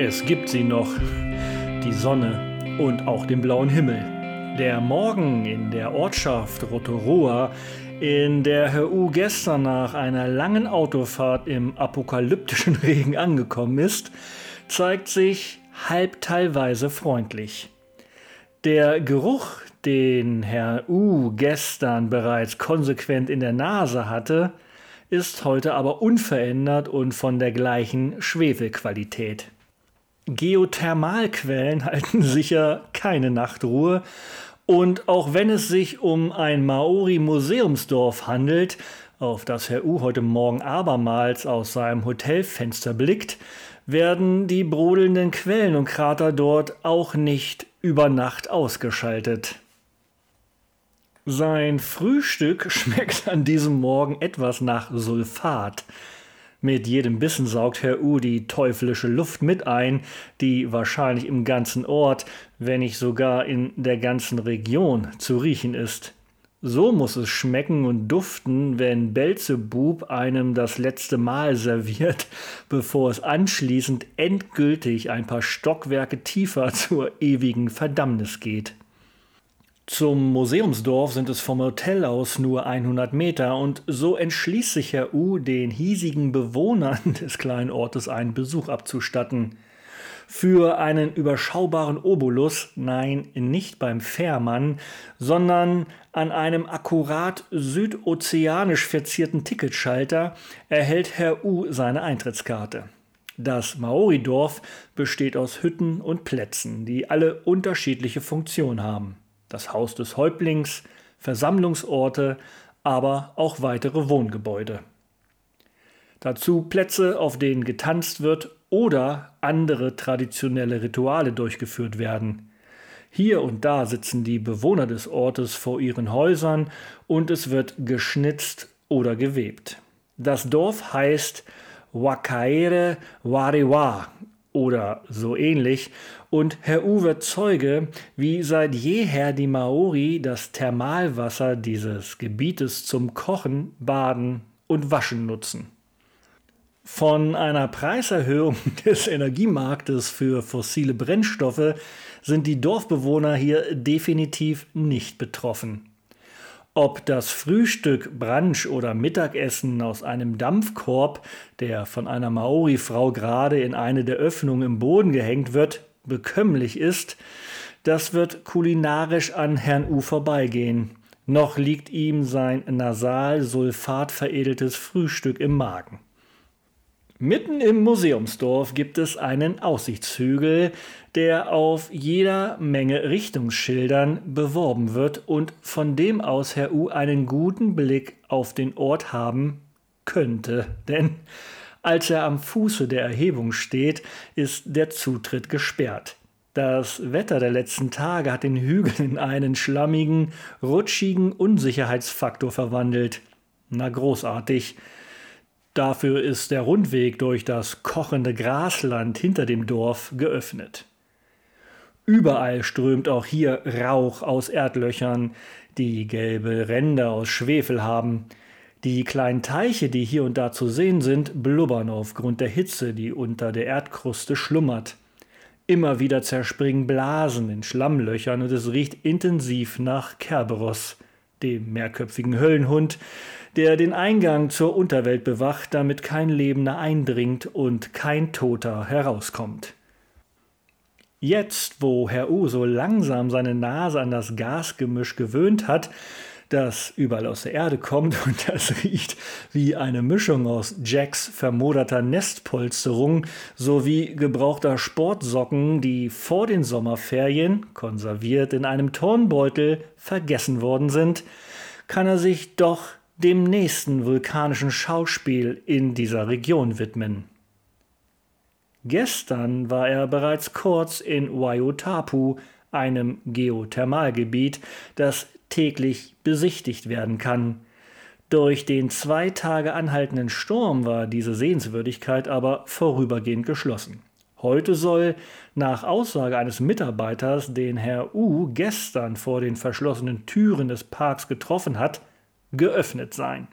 Es gibt sie noch, die Sonne und auch den blauen Himmel. Der Morgen in der Ortschaft Rotoroa, in der Herr U gestern nach einer langen Autofahrt im apokalyptischen Regen angekommen ist, zeigt sich halb teilweise freundlich. Der Geruch, den Herr U gestern bereits konsequent in der Nase hatte, ist heute aber unverändert und von der gleichen Schwefelqualität. Geothermalquellen halten sicher keine Nachtruhe. Und auch wenn es sich um ein Maori-Museumsdorf handelt, auf das Herr U heute Morgen abermals aus seinem Hotelfenster blickt, werden die brodelnden Quellen und Krater dort auch nicht über Nacht ausgeschaltet. Sein Frühstück schmeckt an diesem Morgen etwas nach Sulfat. Mit jedem Bissen saugt Herr U die teuflische Luft mit ein, die wahrscheinlich im ganzen Ort, wenn nicht sogar in der ganzen Region zu riechen ist. So muss es schmecken und duften, wenn Belzebub einem das letzte Mal serviert, bevor es anschließend endgültig ein paar Stockwerke tiefer zur ewigen Verdammnis geht. Zum Museumsdorf sind es vom Hotel aus nur 100 Meter und so entschließt sich Herr U, den hiesigen Bewohnern des kleinen Ortes einen Besuch abzustatten. Für einen überschaubaren Obolus, nein, nicht beim Fährmann, sondern an einem akkurat südozeanisch verzierten Ticketschalter erhält Herr U seine Eintrittskarte. Das Maoridorf besteht aus Hütten und Plätzen, die alle unterschiedliche Funktion haben das Haus des Häuptlings, Versammlungsorte, aber auch weitere Wohngebäude. Dazu Plätze, auf denen getanzt wird oder andere traditionelle Rituale durchgeführt werden. Hier und da sitzen die Bewohner des Ortes vor ihren Häusern und es wird geschnitzt oder gewebt. Das Dorf heißt Wakaere Wariwa oder so ähnlich. Und Herr U wird Zeuge, wie seit jeher die Maori das Thermalwasser dieses Gebietes zum Kochen, Baden und Waschen nutzen. Von einer Preiserhöhung des Energiemarktes für fossile Brennstoffe sind die Dorfbewohner hier definitiv nicht betroffen. Ob das Frühstück, Brunch oder Mittagessen aus einem Dampfkorb, der von einer Maori-Frau gerade in eine der Öffnungen im Boden gehängt wird, bekömmlich ist, das wird kulinarisch an Herrn U vorbeigehen. Noch liegt ihm sein nasal sulfatveredeltes Frühstück im Magen. Mitten im Museumsdorf gibt es einen Aussichtshügel, der auf jeder Menge Richtungsschildern beworben wird und von dem aus Herr U einen guten Blick auf den Ort haben könnte. Denn als er am Fuße der Erhebung steht, ist der Zutritt gesperrt. Das Wetter der letzten Tage hat den Hügel in einen schlammigen, rutschigen Unsicherheitsfaktor verwandelt. Na großartig. Dafür ist der Rundweg durch das kochende Grasland hinter dem Dorf geöffnet. Überall strömt auch hier Rauch aus Erdlöchern, die gelbe Ränder aus Schwefel haben. Die kleinen Teiche, die hier und da zu sehen sind, blubbern aufgrund der Hitze, die unter der Erdkruste schlummert. Immer wieder zerspringen Blasen in Schlammlöchern und es riecht intensiv nach Kerberos, dem mehrköpfigen Höllenhund, der den Eingang zur Unterwelt bewacht, damit kein Lebender eindringt und kein Toter herauskommt. Jetzt, wo Herr U so langsam seine Nase an das Gasgemisch gewöhnt hat, das überall aus der Erde kommt und das riecht wie eine Mischung aus Jacks vermoderter Nestpolsterung sowie gebrauchter Sportsocken, die vor den Sommerferien, konserviert in einem Turnbeutel, vergessen worden sind, kann er sich doch dem nächsten vulkanischen Schauspiel in dieser Region widmen. Gestern war er bereits kurz in Waiutapu, einem Geothermalgebiet, das täglich besichtigt werden kann. Durch den zwei Tage anhaltenden Sturm war diese Sehenswürdigkeit aber vorübergehend geschlossen. Heute soll, nach Aussage eines Mitarbeiters, den Herr U gestern vor den verschlossenen Türen des Parks getroffen hat, geöffnet sein.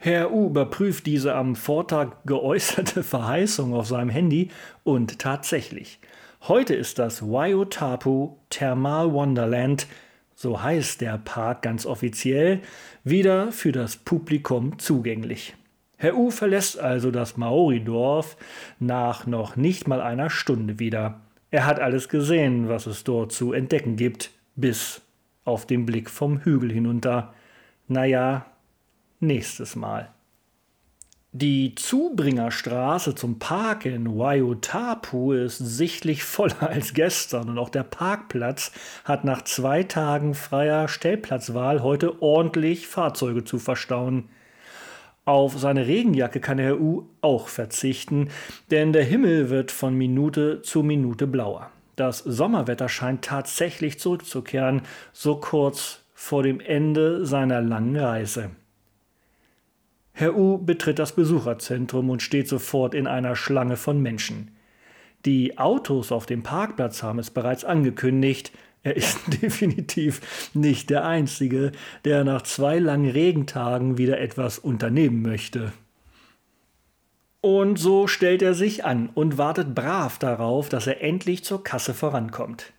Herr U überprüft diese am Vortag geäußerte Verheißung auf seinem Handy und tatsächlich. Heute ist das Waiutapu Thermal Wonderland, so heißt der Park ganz offiziell, wieder für das Publikum zugänglich. Herr U verlässt also das Maori-Dorf nach noch nicht mal einer Stunde wieder. Er hat alles gesehen, was es dort zu entdecken gibt, bis auf den Blick vom Hügel hinunter. Naja, nächstes Mal. Die Zubringerstraße zum Park in Waiutapu ist sichtlich voller als gestern und auch der Parkplatz hat nach zwei Tagen freier Stellplatzwahl heute ordentlich Fahrzeuge zu verstauen. Auf seine Regenjacke kann Herr U auch verzichten, denn der Himmel wird von Minute zu Minute blauer. Das Sommerwetter scheint tatsächlich zurückzukehren, so kurz vor dem Ende seiner langen Reise. Herr U betritt das Besucherzentrum und steht sofort in einer Schlange von Menschen. Die Autos auf dem Parkplatz haben es bereits angekündigt. Er ist definitiv nicht der Einzige, der nach zwei langen Regentagen wieder etwas unternehmen möchte. Und so stellt er sich an und wartet brav darauf, dass er endlich zur Kasse vorankommt.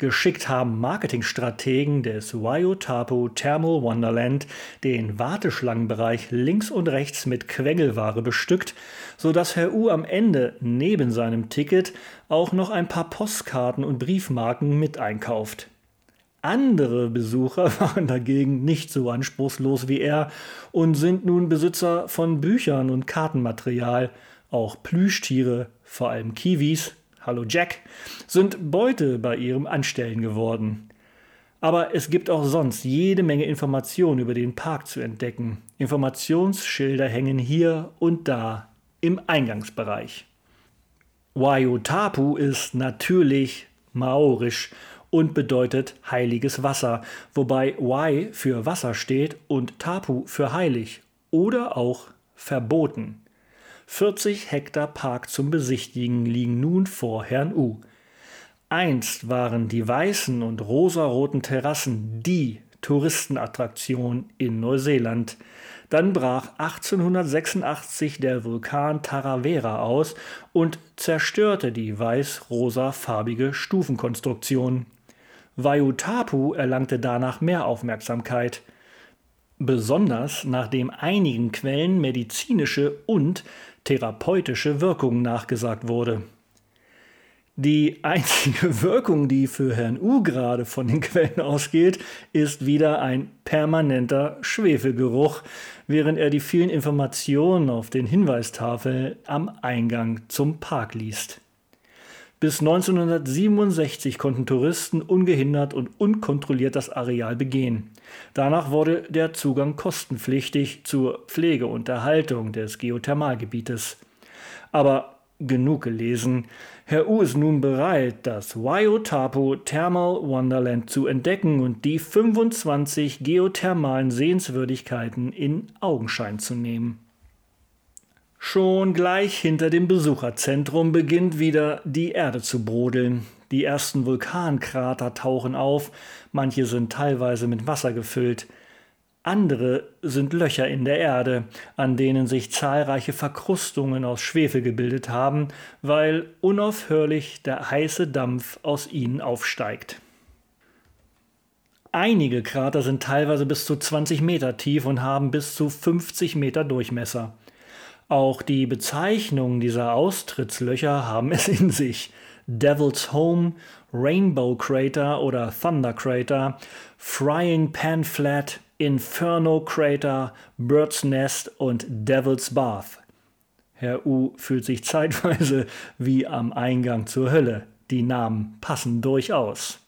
Geschickt haben Marketingstrategen des Waiutapu Thermal Wonderland den Warteschlangenbereich links und rechts mit Quengelware bestückt, sodass Herr U am Ende neben seinem Ticket auch noch ein paar Postkarten und Briefmarken mit einkauft. Andere Besucher waren dagegen nicht so anspruchslos wie er und sind nun Besitzer von Büchern und Kartenmaterial, auch Plüschtiere, vor allem Kiwis, Hallo Jack, sind Beute bei ihrem Anstellen geworden. Aber es gibt auch sonst jede Menge Informationen über den Park zu entdecken. Informationsschilder hängen hier und da im Eingangsbereich. Waiutapu ist natürlich maorisch und bedeutet heiliges Wasser, wobei Wai für Wasser steht und Tapu für heilig oder auch verboten. 40 Hektar Park zum Besichtigen liegen nun vor Herrn U. Einst waren die weißen und rosaroten Terrassen die Touristenattraktion in Neuseeland. Dann brach 1886 der Vulkan Taravera aus und zerstörte die weiß-rosafarbige Stufenkonstruktion. Waiutapu erlangte danach mehr Aufmerksamkeit besonders nachdem einigen Quellen medizinische und therapeutische Wirkung nachgesagt wurde. Die einzige Wirkung, die für Herrn U gerade von den Quellen ausgeht, ist wieder ein permanenter Schwefelgeruch, während er die vielen Informationen auf den Hinweistafeln am Eingang zum Park liest. Bis 1967 konnten Touristen ungehindert und unkontrolliert das Areal begehen. Danach wurde der Zugang kostenpflichtig zur Pflege und Erhaltung des Geothermalgebietes. Aber genug gelesen. Herr U ist nun bereit, das Waiutapu Thermal Wonderland zu entdecken und die 25 geothermalen Sehenswürdigkeiten in Augenschein zu nehmen. Schon gleich hinter dem Besucherzentrum beginnt wieder die Erde zu brodeln. Die ersten Vulkankrater tauchen auf, manche sind teilweise mit Wasser gefüllt. Andere sind Löcher in der Erde, an denen sich zahlreiche Verkrustungen aus Schwefel gebildet haben, weil unaufhörlich der heiße Dampf aus ihnen aufsteigt. Einige Krater sind teilweise bis zu 20 Meter tief und haben bis zu 50 Meter Durchmesser. Auch die Bezeichnungen dieser Austrittslöcher haben es in sich. Devil's Home, Rainbow Crater oder Thunder Crater, Frying Pan Flat, Inferno Crater, Bird's Nest und Devil's Bath. Herr U fühlt sich zeitweise wie am Eingang zur Hölle. Die Namen passen durchaus.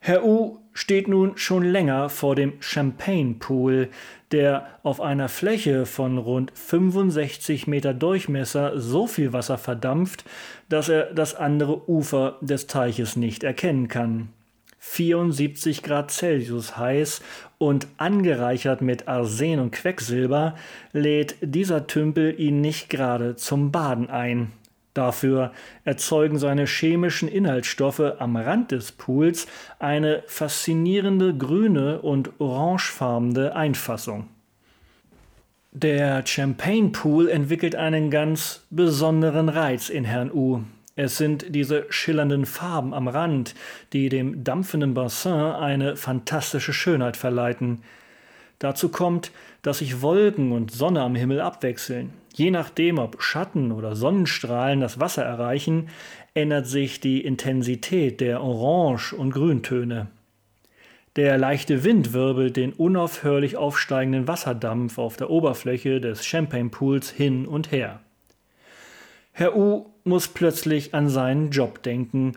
Herr U steht nun schon länger vor dem Champagne Pool, der auf einer Fläche von rund 65 Meter Durchmesser so viel Wasser verdampft, dass er das andere Ufer des Teiches nicht erkennen kann. 74 Grad Celsius heiß und angereichert mit Arsen und Quecksilber lädt dieser Tümpel ihn nicht gerade zum Baden ein. Dafür erzeugen seine chemischen Inhaltsstoffe am Rand des Pools eine faszinierende grüne und orangefarbene Einfassung. Der Champagne Pool entwickelt einen ganz besonderen Reiz in Herrn U. Es sind diese schillernden Farben am Rand, die dem dampfenden Bassin eine fantastische Schönheit verleiten. Dazu kommt, dass sich Wolken und Sonne am Himmel abwechseln. Je nachdem, ob Schatten oder Sonnenstrahlen das Wasser erreichen, ändert sich die Intensität der Orange- und Grüntöne. Der leichte Wind wirbelt den unaufhörlich aufsteigenden Wasserdampf auf der Oberfläche des Champagne Pools hin und her. Herr U muss plötzlich an seinen Job denken,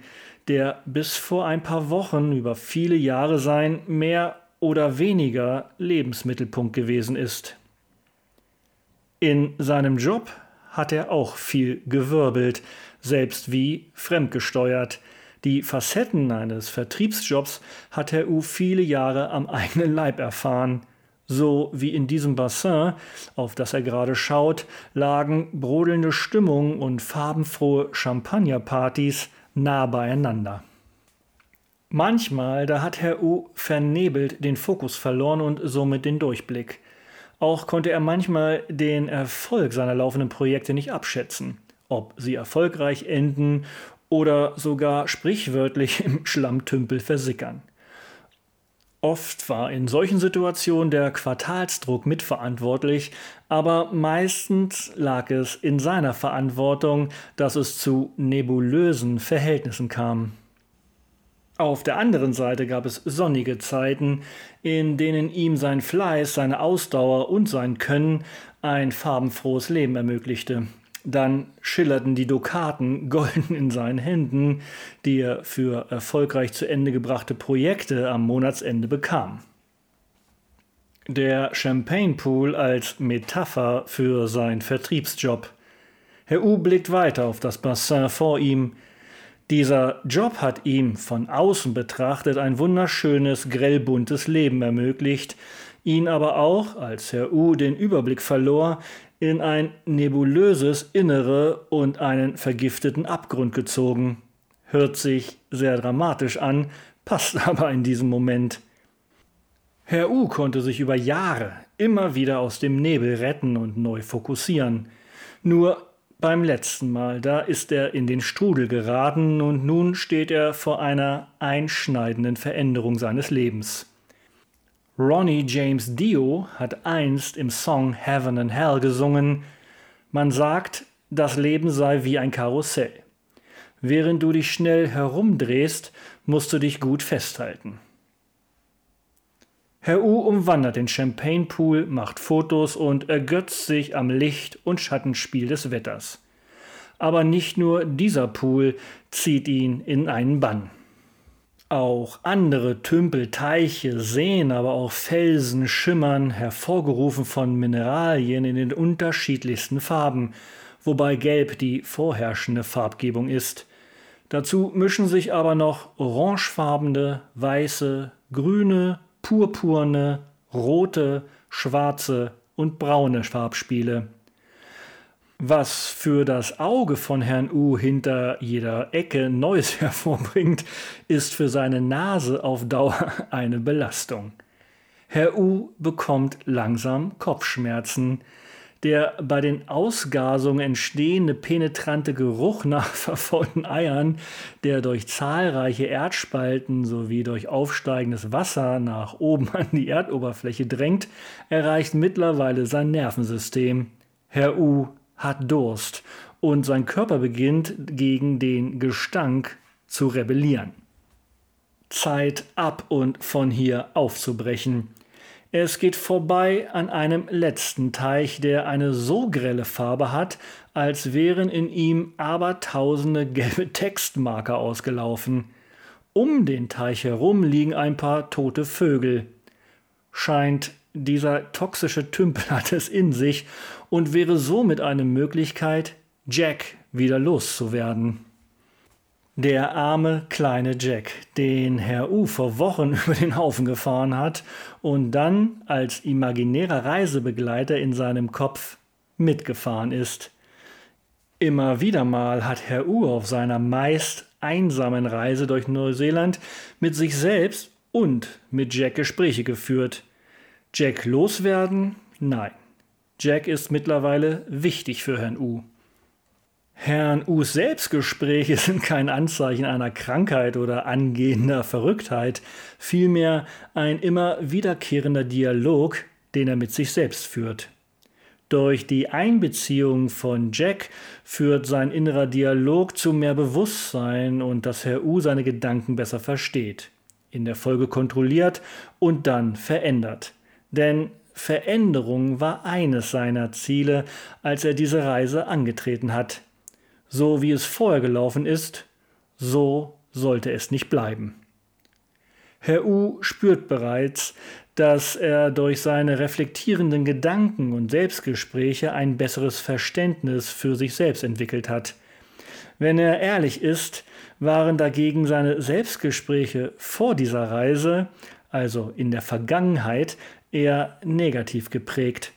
der bis vor ein paar Wochen über viele Jahre sein mehr oder weniger Lebensmittelpunkt gewesen ist. In seinem Job hat er auch viel gewirbelt, selbst wie fremdgesteuert, die Facetten eines Vertriebsjobs hat Herr U viele Jahre am eigenen Leib erfahren. So wie in diesem Bassin, auf das er gerade schaut, lagen brodelnde Stimmung und farbenfrohe Champagnerpartys nah beieinander. Manchmal, da hat Herr U vernebelt den Fokus verloren und somit den Durchblick. Auch konnte er manchmal den Erfolg seiner laufenden Projekte nicht abschätzen, ob sie erfolgreich enden oder sogar sprichwörtlich im Schlammtümpel versickern. Oft war in solchen Situationen der Quartalsdruck mitverantwortlich, aber meistens lag es in seiner Verantwortung, dass es zu nebulösen Verhältnissen kam. Auf der anderen Seite gab es sonnige Zeiten, in denen ihm sein Fleiß, seine Ausdauer und sein Können ein farbenfrohes Leben ermöglichte. Dann schillerten die Dukaten golden in seinen Händen, die er für erfolgreich zu Ende gebrachte Projekte am Monatsende bekam. Der Champagne Pool als Metapher für seinen Vertriebsjob. Herr U blickt weiter auf das Bassin vor ihm. Dieser Job hat ihm von außen betrachtet ein wunderschönes, grellbuntes Leben ermöglicht, ihn aber auch, als Herr U den Überblick verlor, in ein nebulöses Innere und einen vergifteten Abgrund gezogen. Hört sich sehr dramatisch an, passt aber in diesem Moment. Herr U konnte sich über Jahre immer wieder aus dem Nebel retten und neu fokussieren. Nur beim letzten Mal, da ist er in den Strudel geraten und nun steht er vor einer einschneidenden Veränderung seines Lebens. Ronnie James Dio hat einst im Song Heaven and Hell gesungen, man sagt, das Leben sei wie ein Karussell. Während du dich schnell herumdrehst, musst du dich gut festhalten. Herr U umwandert den Champagne Pool, macht Fotos und ergötzt sich am Licht und Schattenspiel des Wetters. Aber nicht nur dieser Pool zieht ihn in einen Bann. Auch andere Tümpel, Teiche, Seen, aber auch Felsen schimmern, hervorgerufen von Mineralien in den unterschiedlichsten Farben, wobei Gelb die vorherrschende Farbgebung ist. Dazu mischen sich aber noch orangefarbene, weiße, grüne, purpurne, rote, schwarze und braune Farbspiele. Was für das Auge von Herrn U hinter jeder Ecke Neues hervorbringt, ist für seine Nase auf Dauer eine Belastung. Herr U bekommt langsam Kopfschmerzen. Der bei den Ausgasungen entstehende penetrante Geruch nach verfaulten Eiern, der durch zahlreiche Erdspalten sowie durch aufsteigendes Wasser nach oben an die Erdoberfläche drängt, erreicht mittlerweile sein Nervensystem. Herr U hat Durst und sein Körper beginnt gegen den Gestank zu rebellieren. Zeit ab und von hier aufzubrechen. Es geht vorbei an einem letzten Teich, der eine so grelle Farbe hat, als wären in ihm abertausende gelbe Textmarker ausgelaufen. Um den Teich herum liegen ein paar tote Vögel. Scheint dieser toxische Tümpel hat es in sich und wäre somit eine Möglichkeit, Jack wieder loszuwerden. Der arme kleine Jack, den Herr U vor Wochen über den Haufen gefahren hat und dann als imaginärer Reisebegleiter in seinem Kopf mitgefahren ist. Immer wieder mal hat Herr U auf seiner meist einsamen Reise durch Neuseeland mit sich selbst und mit Jack Gespräche geführt. Jack loswerden? Nein. Jack ist mittlerweile wichtig für Herrn U. Herrn U's Selbstgespräche sind kein Anzeichen einer Krankheit oder angehender Verrücktheit, vielmehr ein immer wiederkehrender Dialog, den er mit sich selbst führt. Durch die Einbeziehung von Jack führt sein innerer Dialog zu mehr Bewusstsein und dass Herr U seine Gedanken besser versteht, in der Folge kontrolliert und dann verändert. Denn Veränderung war eines seiner Ziele, als er diese Reise angetreten hat. So wie es vorher gelaufen ist, so sollte es nicht bleiben. Herr U spürt bereits, dass er durch seine reflektierenden Gedanken und Selbstgespräche ein besseres Verständnis für sich selbst entwickelt hat. Wenn er ehrlich ist, waren dagegen seine Selbstgespräche vor dieser Reise, also in der Vergangenheit, eher negativ geprägt.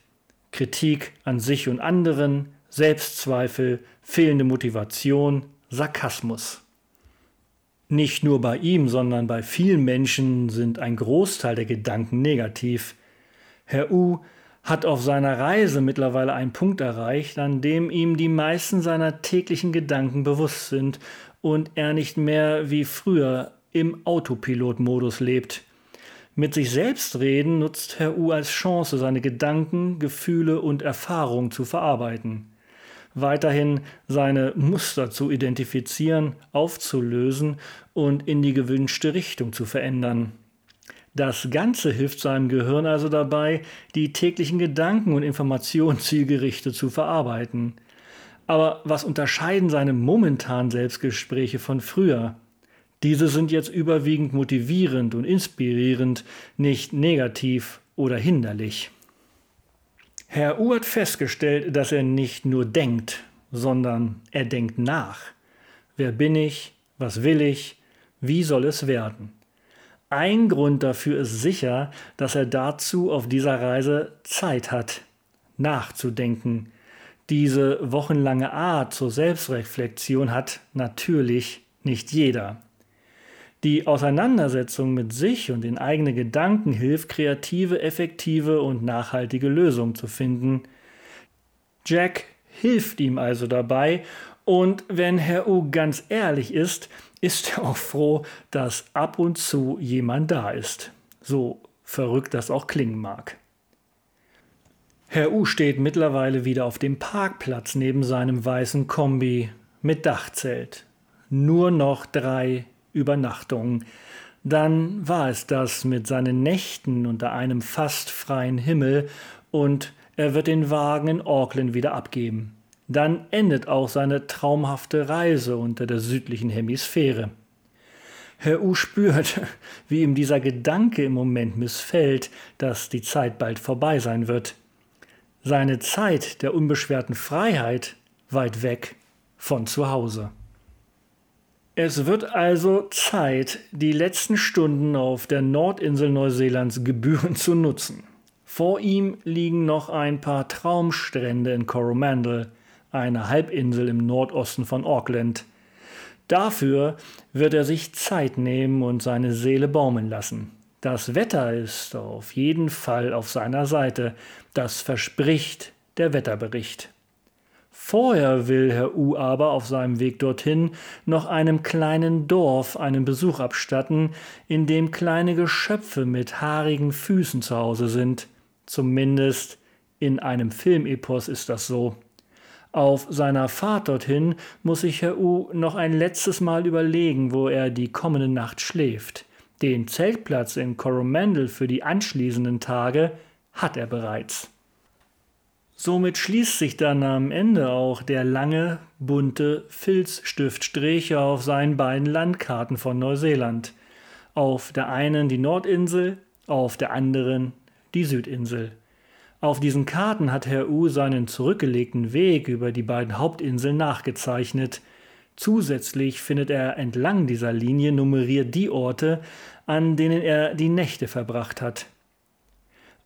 Kritik an sich und anderen, Selbstzweifel, fehlende Motivation, Sarkasmus. Nicht nur bei ihm, sondern bei vielen Menschen sind ein Großteil der Gedanken negativ. Herr U hat auf seiner Reise mittlerweile einen Punkt erreicht, an dem ihm die meisten seiner täglichen Gedanken bewusst sind und er nicht mehr wie früher im Autopilotmodus lebt. Mit sich selbst reden nutzt Herr U als Chance, seine Gedanken, Gefühle und Erfahrungen zu verarbeiten weiterhin seine Muster zu identifizieren, aufzulösen und in die gewünschte Richtung zu verändern. Das Ganze hilft seinem Gehirn also dabei, die täglichen Gedanken und Informationen zielgerichtet zu verarbeiten. Aber was unterscheiden seine momentanen Selbstgespräche von früher? Diese sind jetzt überwiegend motivierend und inspirierend, nicht negativ oder hinderlich. Herr U hat festgestellt, dass er nicht nur denkt, sondern er denkt nach. Wer bin ich? Was will ich? Wie soll es werden? Ein Grund dafür ist sicher, dass er dazu auf dieser Reise Zeit hat, nachzudenken. Diese wochenlange Art zur Selbstreflexion hat natürlich nicht jeder. Die Auseinandersetzung mit sich und den eigenen Gedanken hilft, kreative, effektive und nachhaltige Lösungen zu finden. Jack hilft ihm also dabei und wenn Herr U ganz ehrlich ist, ist er auch froh, dass ab und zu jemand da ist. So verrückt das auch klingen mag. Herr U steht mittlerweile wieder auf dem Parkplatz neben seinem weißen Kombi mit Dachzelt. Nur noch drei Übernachtung. Dann war es das mit seinen Nächten unter einem fast freien Himmel und er wird den Wagen in Auckland wieder abgeben. Dann endet auch seine traumhafte Reise unter der südlichen Hemisphäre. Herr U spürt, wie ihm dieser Gedanke im Moment missfällt, dass die Zeit bald vorbei sein wird. Seine Zeit der unbeschwerten Freiheit weit weg von zu Hause. Es wird also Zeit, die letzten Stunden auf der Nordinsel Neuseelands gebührend zu nutzen. Vor ihm liegen noch ein paar Traumstrände in Coromandel, einer Halbinsel im Nordosten von Auckland. Dafür wird er sich Zeit nehmen und seine Seele baumeln lassen. Das Wetter ist auf jeden Fall auf seiner Seite, das verspricht der Wetterbericht. Vorher will Herr U aber auf seinem Weg dorthin noch einem kleinen Dorf einen Besuch abstatten, in dem kleine Geschöpfe mit haarigen Füßen zu Hause sind. Zumindest in einem Filmepos ist das so. Auf seiner Fahrt dorthin muss sich Herr U noch ein letztes Mal überlegen, wo er die kommende Nacht schläft. Den Zeltplatz in Coromandel für die anschließenden Tage hat er bereits. Somit schließt sich dann am Ende auch der lange, bunte Filzstiftstrich auf seinen beiden Landkarten von Neuseeland. Auf der einen die Nordinsel, auf der anderen die Südinsel. Auf diesen Karten hat Herr U seinen zurückgelegten Weg über die beiden Hauptinseln nachgezeichnet. Zusätzlich findet er entlang dieser Linie nummeriert die Orte, an denen er die Nächte verbracht hat.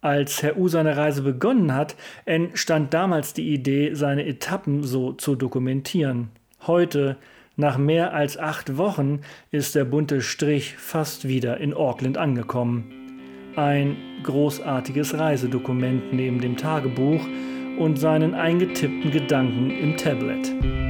Als Herr U seine Reise begonnen hat, entstand damals die Idee, seine Etappen so zu dokumentieren. Heute, nach mehr als acht Wochen, ist der bunte Strich fast wieder in Auckland angekommen. Ein großartiges Reisedokument neben dem Tagebuch und seinen eingetippten Gedanken im Tablet.